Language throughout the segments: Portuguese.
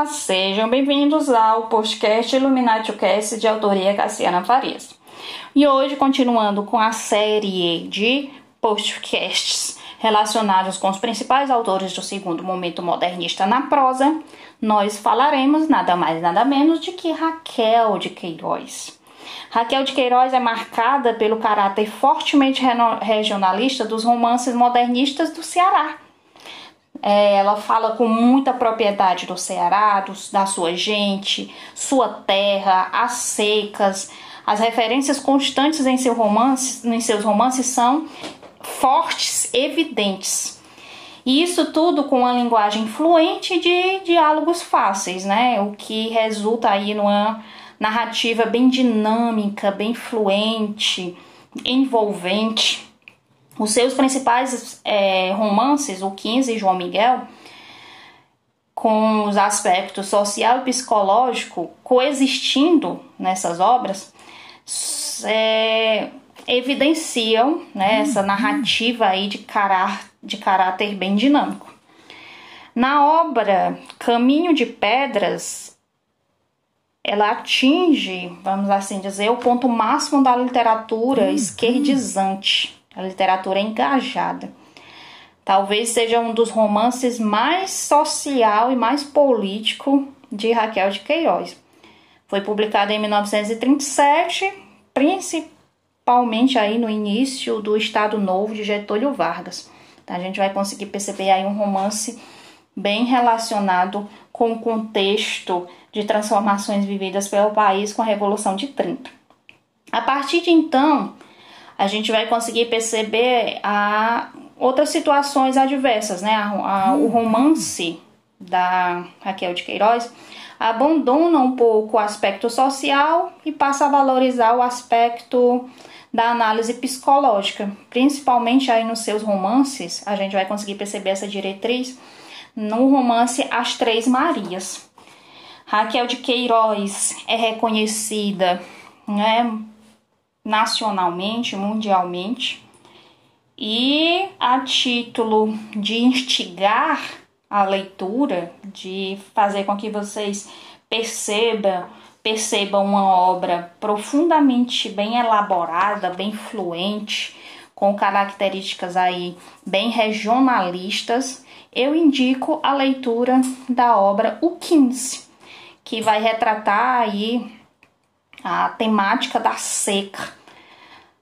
Olá, sejam bem-vindos ao podcast Illuminati Cast de autoria Cassiana Farias. E hoje, continuando com a série de podcasts relacionados com os principais autores do segundo momento modernista na prosa, nós falaremos nada mais nada menos de que Raquel de Queiroz. Raquel de Queiroz é marcada pelo caráter fortemente regionalista dos romances modernistas do Ceará é, ela fala com muita propriedade do Ceará, do, da sua gente, sua terra, as secas. As referências constantes em, seu romance, em seus romances são fortes, evidentes. E isso tudo com uma linguagem fluente de diálogos fáceis, né? O que resulta aí numa narrativa bem dinâmica, bem fluente, envolvente. Os seus principais é, romances, o 15 e João Miguel, com os aspectos social e psicológico coexistindo nessas obras, é, evidenciam né, essa narrativa aí de, cará de caráter bem dinâmico. Na obra Caminho de Pedras, ela atinge, vamos assim dizer, o ponto máximo da literatura uhum. esquerdizante a literatura é engajada. Talvez seja um dos romances mais social e mais político de Raquel de Queiroz. Foi publicado em 1937, principalmente aí no início do Estado Novo de Getúlio Vargas. Então, a gente vai conseguir perceber aí um romance bem relacionado com o contexto de transformações vividas pelo país com a Revolução de 30. A partir de então, a gente vai conseguir perceber a outras situações adversas, né? A, a, o romance da Raquel de Queiroz abandona um pouco o aspecto social e passa a valorizar o aspecto da análise psicológica, principalmente aí nos seus romances, a gente vai conseguir perceber essa diretriz no romance As Três Marias. Raquel de Queiroz é reconhecida né, nacionalmente, mundialmente, e a título de instigar a leitura, de fazer com que vocês percebam, percebam uma obra profundamente bem elaborada, bem fluente, com características aí bem regionalistas, eu indico a leitura da obra O 15, que vai retratar aí a temática da seca,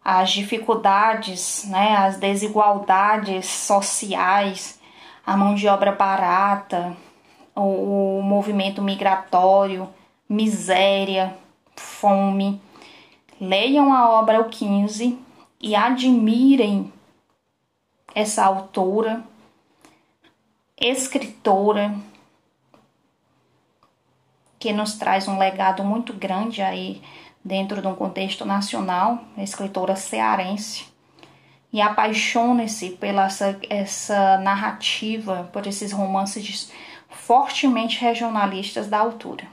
as dificuldades, né, as desigualdades sociais, a mão de obra barata, o, o movimento migratório, miséria, fome. Leiam a obra O 15 e admirem essa autora, escritora, que nos traz um legado muito grande aí dentro de um contexto nacional, escritora cearense. E apaixone-se pela essa, essa narrativa, por esses romances fortemente regionalistas da altura.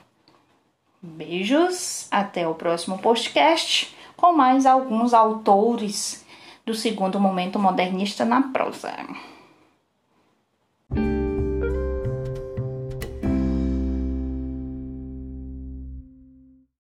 Beijos, até o próximo podcast com mais alguns autores do segundo momento modernista na prosa.